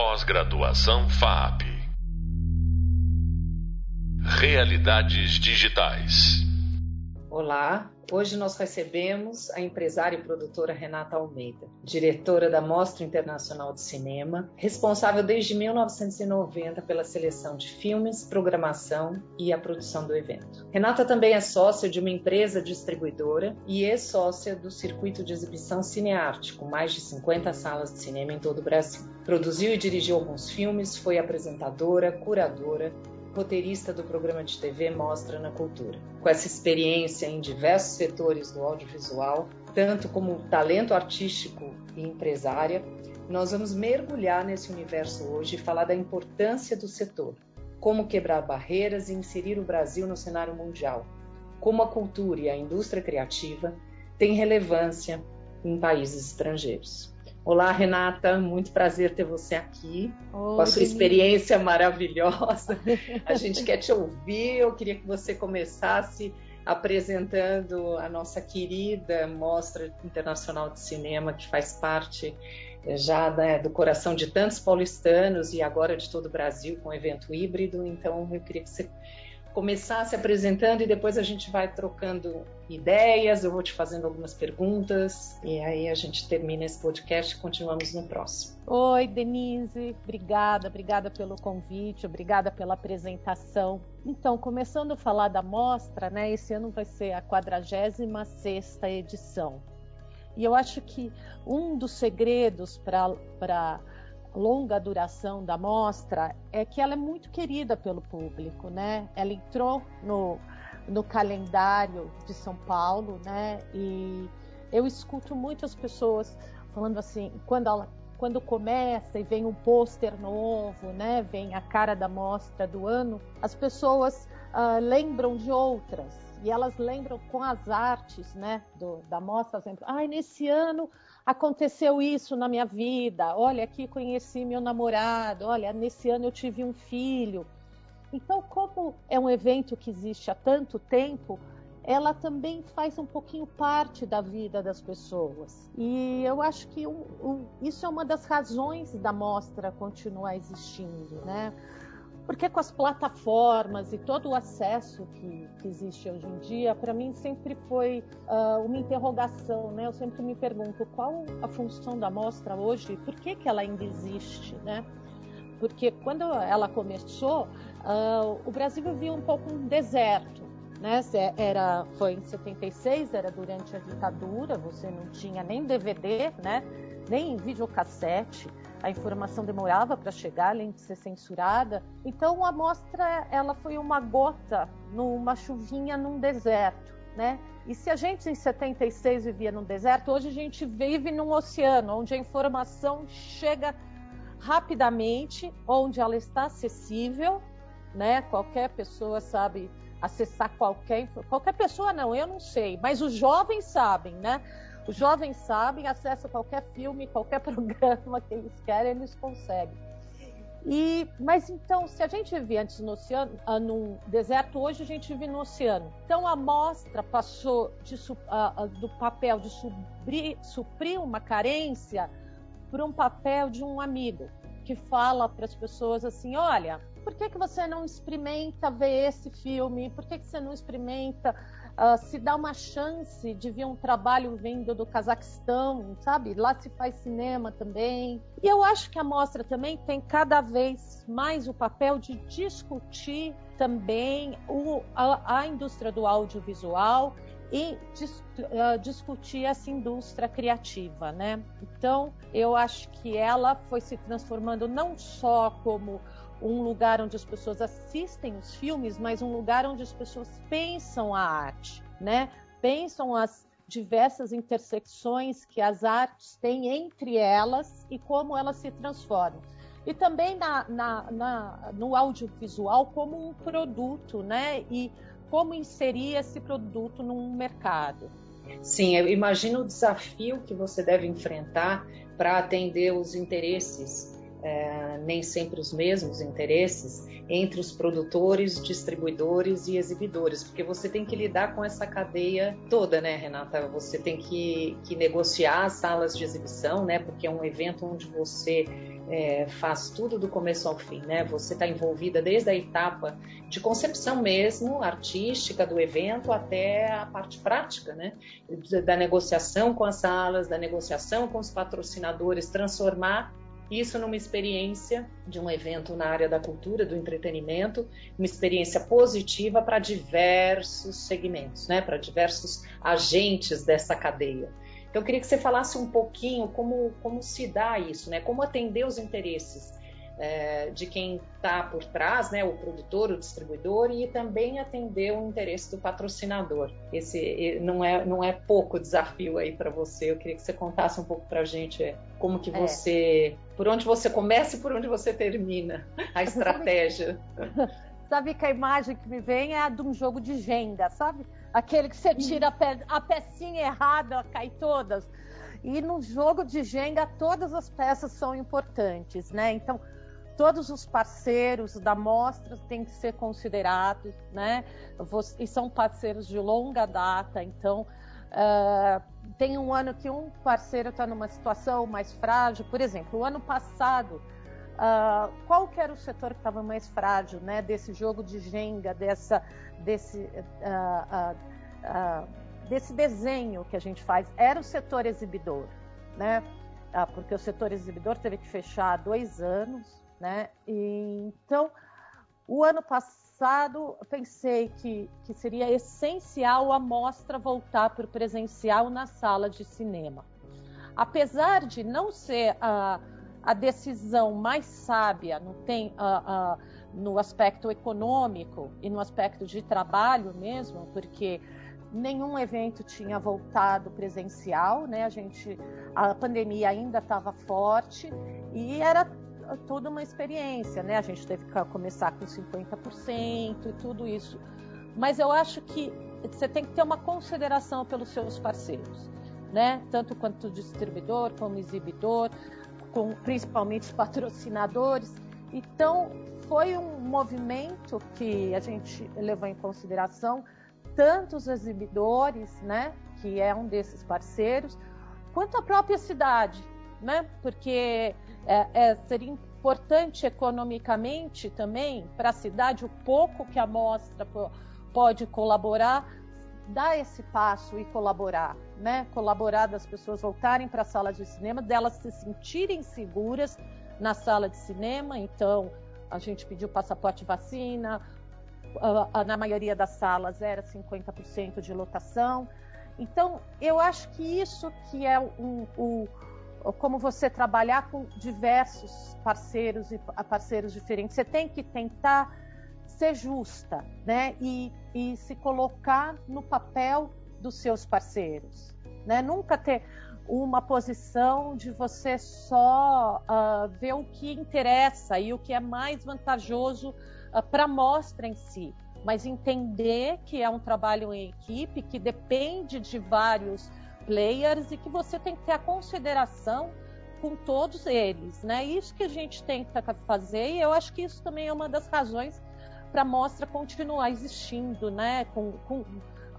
Pós-graduação FAP. Realidades digitais. Olá, hoje nós recebemos a empresária e produtora Renata Almeida, diretora da Mostra Internacional de Cinema, responsável desde 1990 pela seleção de filmes, programação e a produção do evento. Renata também é sócia de uma empresa distribuidora e é sócia do circuito de exibição Cinearte, com mais de 50 salas de cinema em todo o Brasil. Produziu e dirigiu alguns filmes, foi apresentadora, curadora, roteirista do programa de TV Mostra na Cultura. Com essa experiência em diversos setores do audiovisual, tanto como talento artístico e empresária, nós vamos mergulhar nesse universo hoje e falar da importância do setor, como quebrar barreiras e inserir o Brasil no cenário mundial, como a cultura e a indústria criativa têm relevância em países estrangeiros. Olá, Renata, muito prazer ter você aqui, Oi, com a sua experiência maravilhosa. A gente quer te ouvir. Eu queria que você começasse apresentando a nossa querida Mostra Internacional de Cinema, que faz parte eh, já né, do coração de tantos paulistanos e agora de todo o Brasil, com evento híbrido. Então, eu queria que você começar se apresentando e depois a gente vai trocando ideias, eu vou te fazendo algumas perguntas e aí a gente termina esse podcast e continuamos no próximo. Oi, Denise, obrigada, obrigada pelo convite, obrigada pela apresentação. Então, começando a falar da mostra, né, esse ano vai ser a 46ª edição. E eu acho que um dos segredos para longa duração da mostra é que ela é muito querida pelo público, né? Ela entrou no, no calendário de São Paulo, né? E eu escuto muitas pessoas falando assim, quando ela quando começa e vem um pôster novo, né, vem a cara da mostra do ano, as pessoas uh, lembram de outras e elas lembram com as artes, né, do, da mostra, exemplo, ai, nesse ano aconteceu isso na minha vida, olha, aqui conheci meu namorado, olha, nesse ano eu tive um filho. Então, como é um evento que existe há tanto tempo, ela também faz um pouquinho parte da vida das pessoas. E eu acho que um, um, isso é uma das razões da mostra continuar existindo, né? Porque com as plataformas e todo o acesso que, que existe hoje em dia, para mim sempre foi uh, uma interrogação, né? Eu sempre me pergunto qual a função da mostra hoje, por que, que ela ainda existe, né? Porque quando ela começou, uh, o Brasil vivia um pouco um deserto, né? Era, foi em 76, era durante a ditadura, você não tinha nem DVD, né? Nem videocassete a informação demorava para chegar, além de ser censurada. Então a amostra ela foi uma gota numa chuvinha num deserto, né? E se a gente em 76 vivia num deserto, hoje a gente vive num oceano, onde a informação chega rapidamente, onde ela está acessível, né? Qualquer pessoa sabe acessar qualquer qualquer pessoa não, eu não sei, mas os jovens sabem, né? Os jovens sabem, acessam qualquer filme, qualquer programa que eles querem, eles conseguem. E, mas então, se a gente vivia antes no oceano, ah, no deserto, hoje a gente vive no oceano. Então a amostra passou de, uh, do papel de suprir, suprir uma carência para um papel de um amigo que fala para as pessoas assim: olha, por que, que você não experimenta ver esse filme? Por que, que você não experimenta uh, se dá uma chance de ver um trabalho vindo do Cazaquistão, sabe? Lá se faz cinema também. E eu acho que a mostra também tem cada vez mais o papel de discutir também o, a, a indústria do audiovisual e dis, uh, discutir essa indústria criativa, né? Então, eu acho que ela foi se transformando não só como um lugar onde as pessoas assistem os filmes, mas um lugar onde as pessoas pensam a arte, né? Pensam as diversas intersecções que as artes têm entre elas e como elas se transformam. E também na, na, na, no audiovisual como um produto, né? E como inserir esse produto num mercado. Sim, eu imagino o desafio que você deve enfrentar para atender os interesses é, nem sempre os mesmos interesses entre os produtores, distribuidores e exibidores, porque você tem que lidar com essa cadeia toda, né, Renata? Você tem que, que negociar as salas de exibição, né? Porque é um evento onde você é, faz tudo do começo ao fim, né? Você está envolvida desde a etapa de concepção mesmo, artística do evento, até a parte prática, né? Da negociação com as salas, da negociação com os patrocinadores, transformar isso numa experiência de um evento na área da cultura, do entretenimento, uma experiência positiva para diversos segmentos, né? para diversos agentes dessa cadeia. Então, eu queria que você falasse um pouquinho como, como se dá isso, né? como atender os interesses é, de quem está por trás, né, o produtor, o distribuidor, e também atender o interesse do patrocinador. Esse não é, não é pouco desafio aí para você. Eu queria que você contasse um pouco para a gente é, como que é. você, é. por onde você começa e por onde você termina a estratégia. Sabe que a imagem que me vem é a de um jogo de Jenga, sabe? Aquele que você tira a, pe a pecinha errada, cai todas. E no jogo de Jenga, todas as peças são importantes, né? Então, todos os parceiros da mostra têm que ser considerados, né? E são parceiros de longa data, então uh, tem um ano que um parceiro está numa situação mais frágil, por exemplo, o ano passado, uh, qual que era o setor que estava mais frágil, né? Desse jogo de Jenga, dessa, desse, uh, desse desenho que a gente faz, era o setor exibidor, né? porque o setor exibidor teve que fechar há dois anos, né? E, então, o ano passado, pensei que, que seria essencial a mostra voltar para o presencial na sala de cinema. Apesar de não ser a, a decisão mais sábia, não tem a, a, no aspecto econômico e no aspecto de trabalho mesmo, porque nenhum evento tinha voltado presencial, né? A gente, a pandemia ainda estava forte e era toda uma experiência, né? A gente teve que começar com 50% e tudo isso. Mas eu acho que você tem que ter uma consideração pelos seus parceiros, né? Tanto quanto distribuidor, como exibidor, com principalmente os patrocinadores. Então, foi um movimento que a gente levou em consideração tanto os exibidores, né, que é um desses parceiros, quanto a própria cidade, né? Porque é, é, seria importante economicamente também para a cidade o pouco que a mostra pode colaborar, dar esse passo e colaborar, né? Colaborar das pessoas voltarem para a sala de cinema, delas se sentirem seguras na sala de cinema. Então, a gente pediu passaporte vacina, na maioria das salas era 50% de lotação. Então, eu acho que isso que é um, como você trabalhar com diversos parceiros e parceiros diferentes. Você tem que tentar ser justa, né? E, e se colocar no papel dos seus parceiros, né? Nunca ter uma posição de você só uh, ver o que interessa e o que é mais vantajoso uh, para a mostra em si, mas entender que é um trabalho em equipe que depende de vários players e que você tem que ter a consideração com todos eles, né? Isso que a gente tenta fazer e eu acho que isso também é uma das razões para a mostra continuar existindo, né? Com, com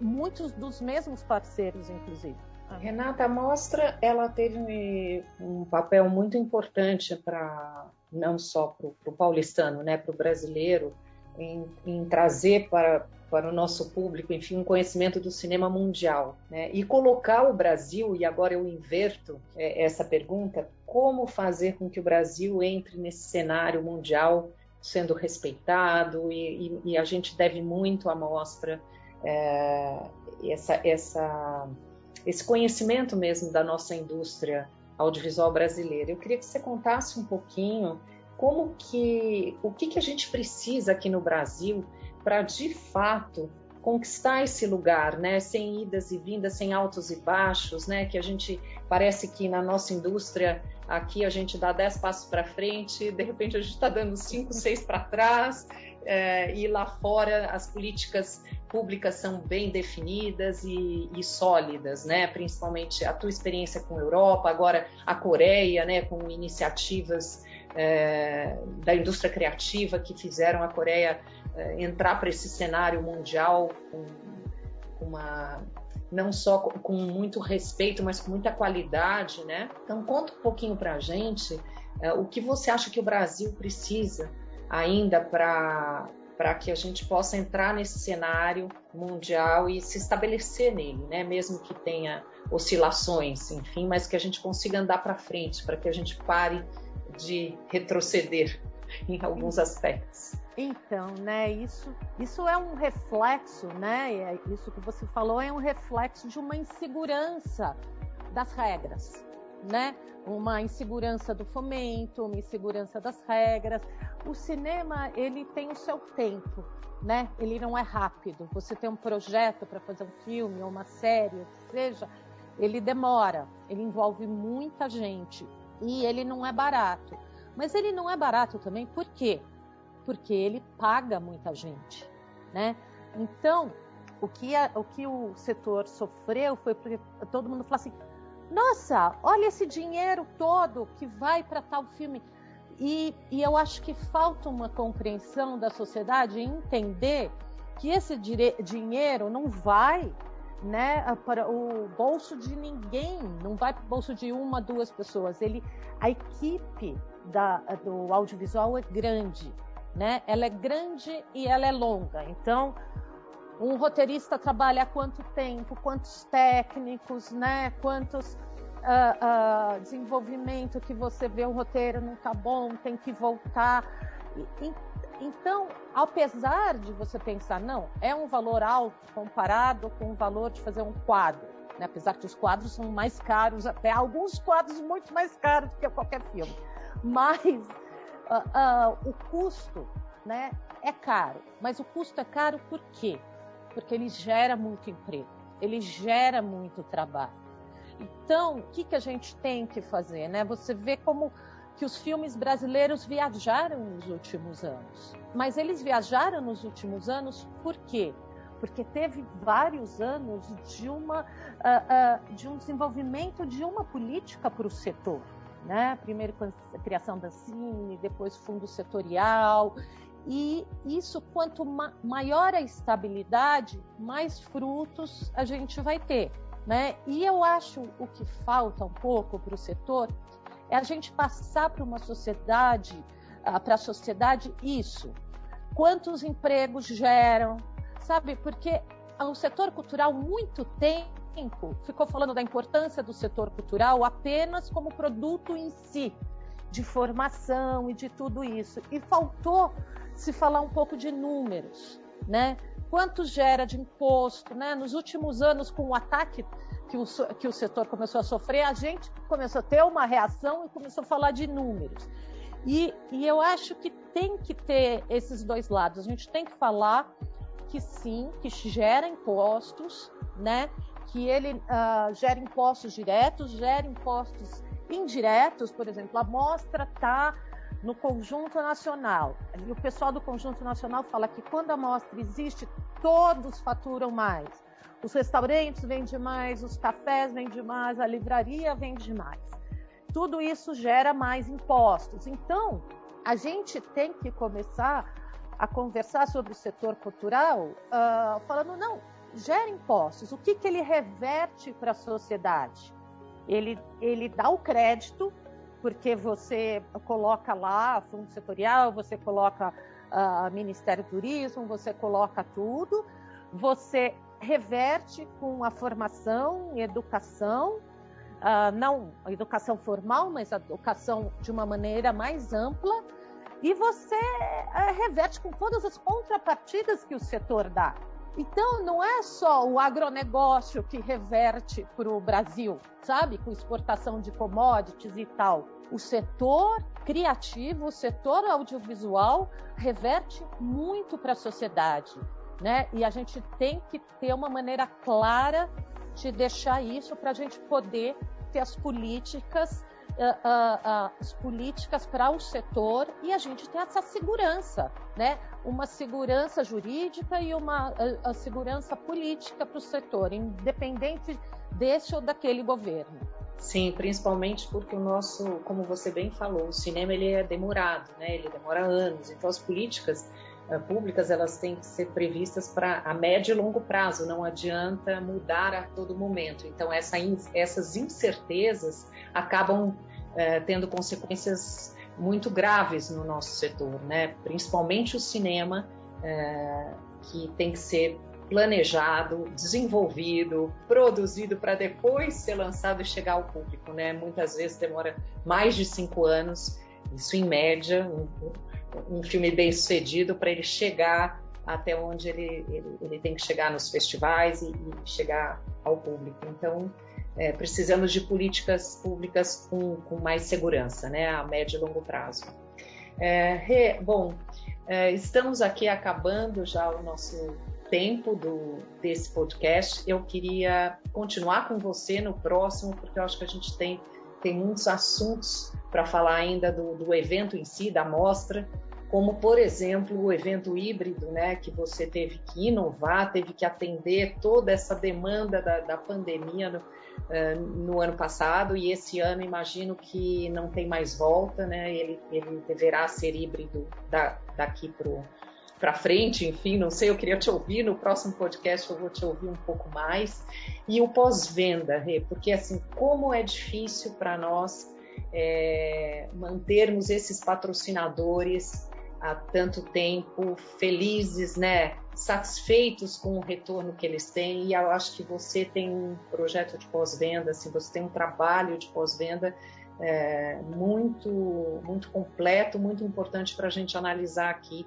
muitos dos mesmos parceiros, inclusive. Renata, a mostra ela teve um papel muito importante para não só para o paulistano, né, para o brasileiro, em, em trazer para para o nosso público, enfim, um conhecimento do cinema mundial. Né? E colocar o Brasil, e agora eu inverto é, essa pergunta, como fazer com que o Brasil entre nesse cenário mundial sendo respeitado, e, e, e a gente deve muito à mostra é, essa, essa, esse conhecimento mesmo da nossa indústria audiovisual brasileira. Eu queria que você contasse um pouquinho como que o que, que a gente precisa aqui no Brasil para de fato conquistar esse lugar, né, sem idas e vindas, sem altos e baixos, né, que a gente parece que na nossa indústria aqui a gente dá dez passos para frente, de repente a gente está dando cinco, seis para trás, é, e lá fora as políticas públicas são bem definidas e, e, sólidas, né, principalmente a tua experiência com a Europa, agora a Coreia, né, com iniciativas é, da indústria criativa que fizeram a Coreia entrar para esse cenário mundial com uma não só com muito respeito, mas com muita qualidade, né? Então conta um pouquinho para a gente é, o que você acha que o Brasil precisa ainda para para que a gente possa entrar nesse cenário mundial e se estabelecer nele, né? Mesmo que tenha oscilações, enfim, mas que a gente consiga andar para frente, para que a gente pare de retroceder em alguns aspectos. Então, né, isso, isso é um reflexo, né, é isso que você falou é um reflexo de uma insegurança das regras, né, uma insegurança do fomento, uma insegurança das regras. O cinema, ele tem o seu tempo, né, ele não é rápido. Você tem um projeto para fazer um filme ou uma série, ou seja, ele demora, ele envolve muita gente e ele não é barato. Mas ele não é barato também, por quê? Porque ele paga muita gente, né? Então, o que, a, o que o setor sofreu foi porque todo mundo falou assim: nossa, olha esse dinheiro todo que vai para tal filme. E, e, eu acho que falta uma compreensão da sociedade entender que esse dinheiro não vai né, para o bolso de ninguém, não vai para o bolso de uma, duas pessoas. Ele, a equipe da, do audiovisual é grande, né? Ela é grande e ela é longa. Então, um roteirista trabalha quanto tempo, quantos técnicos, né? Quantos uh, uh, desenvolvimento que você vê o roteiro não tá bom, tem que voltar. E, então, apesar de você pensar, não, é um valor alto comparado com o valor de fazer um quadro, né? apesar que os quadros são mais caros, até alguns quadros muito mais caros do que qualquer filme, mas uh, uh, o custo né, é caro. Mas o custo é caro por quê? Porque ele gera muito emprego, ele gera muito trabalho. Então, o que, que a gente tem que fazer? Né? Você vê como que os filmes brasileiros viajaram nos últimos anos. Mas eles viajaram nos últimos anos por quê? Porque teve vários anos de, uma, uh, uh, de um desenvolvimento de uma política para o setor. Né? Primeiro com a criação da Cine, depois fundo setorial. E isso, quanto ma maior a estabilidade, mais frutos a gente vai ter. Né? E eu acho o que falta um pouco para o setor é a gente passar para uma sociedade, uh, para a sociedade isso. Quantos empregos geram, sabe? Porque o setor cultural muito tempo ficou falando da importância do setor cultural apenas como produto em si, de formação e de tudo isso. E faltou se falar um pouco de números, né? Quanto gera de imposto, né? Nos últimos anos, com o ataque que o, que o setor começou a sofrer, a gente começou a ter uma reação e começou a falar de números. E, e eu acho que tem que ter esses dois lados. A gente tem que falar que sim, que gera impostos, né? Que ele uh, gera impostos diretos, gera impostos indiretos, por exemplo, a mostra está no conjunto nacional. E o pessoal do conjunto nacional fala que quando a mostra existe, todos faturam mais. Os restaurantes vendem mais, os cafés vendem mais, a livraria vende mais. Tudo isso gera mais impostos. Então, a gente tem que começar a conversar sobre o setor cultural, uh, falando, não, gera impostos. O que, que ele reverte para a sociedade? Ele, ele dá o crédito, porque você coloca lá fundo setorial, você coloca uh, Ministério do Turismo, você coloca tudo, você reverte com a formação e educação, uh, não a educação formal, mas a educação de uma maneira mais ampla, e você uh, reverte com todas as contrapartidas que o setor dá. Então, não é só o agronegócio que reverte para o Brasil, sabe, com exportação de commodities e tal. O setor criativo, o setor audiovisual reverte muito para a sociedade né? E a gente tem que ter uma maneira clara de deixar isso para a gente poder ter as políticas, uh, uh, as políticas para o setor e a gente ter essa segurança, né? Uma segurança jurídica e uma segurança política para o setor, independente desse ou daquele governo. Sim, principalmente porque o nosso, como você bem falou, o cinema ele é demorado, né? Ele demora anos. Então as políticas públicas elas têm que ser previstas para a médio e longo prazo. Não adianta mudar a todo momento. Então essa, essas incertezas acabam uh, tendo consequências muito graves no nosso setor, né? Principalmente o cinema, uh, que tem que ser planejado, desenvolvido, produzido para depois ser lançado e chegar ao público, né? Muitas vezes demora mais de cinco anos, isso em média, um, um filme bem sucedido para ele chegar até onde ele, ele, ele, tem que chegar nos festivais e, e chegar ao público. Então, é, precisamos de políticas públicas com, com, mais segurança, né, a médio e longo prazo. É, re, bom, é, estamos aqui acabando já o nosso tempo do, desse podcast. Eu queria continuar com você no próximo, porque eu acho que a gente tem, tem muitos assuntos para falar ainda do, do evento em si, da mostra, como, por exemplo, o evento híbrido, né, que você teve que inovar, teve que atender toda essa demanda da, da pandemia no, uh, no, ano passado, e esse ano imagino que não tem mais volta, né, ele, ele deverá ser híbrido da, daqui para frente, enfim, não sei, eu queria te ouvir, no próximo podcast eu vou te ouvir um pouco mais. E o pós-venda, porque assim, como é difícil para nós é, mantermos esses patrocinadores há tanto tempo, felizes, né, satisfeitos com o retorno que eles têm, e eu acho que você tem um projeto de pós-venda, assim, você tem um trabalho de pós-venda é, muito, muito completo, muito importante para a gente analisar aqui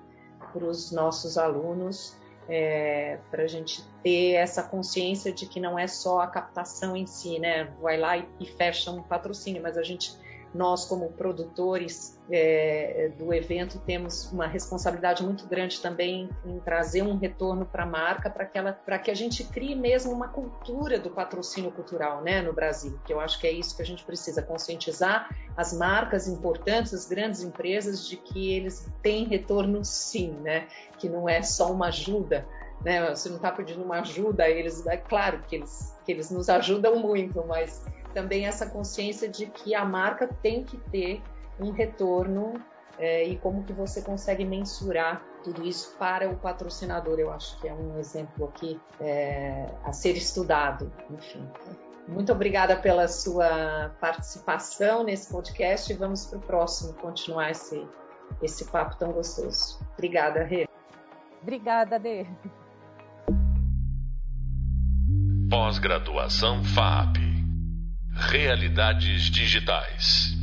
para os nossos alunos, é, para a gente ter essa consciência de que não é só a captação em si, né? Vai lá e, e fecha um patrocínio, mas a gente nós, como produtores é, do evento, temos uma responsabilidade muito grande também em trazer um retorno para a marca, para que, ela, que a gente crie mesmo uma cultura do patrocínio cultural né, no Brasil, que eu acho que é isso que a gente precisa, conscientizar as marcas importantes, as grandes empresas, de que eles têm retorno sim, né, que não é só uma ajuda, né, você não está pedindo uma ajuda eles, é claro que eles, que eles nos ajudam muito, mas também essa consciência de que a marca tem que ter um retorno é, e como que você consegue mensurar tudo isso para o patrocinador. Eu acho que é um exemplo aqui é, a ser estudado. Enfim, muito obrigada pela sua participação nesse podcast e vamos para o próximo continuar esse, esse papo tão gostoso. Obrigada, Rê. Obrigada, Dê. Pós-graduação FAP Realidades digitais.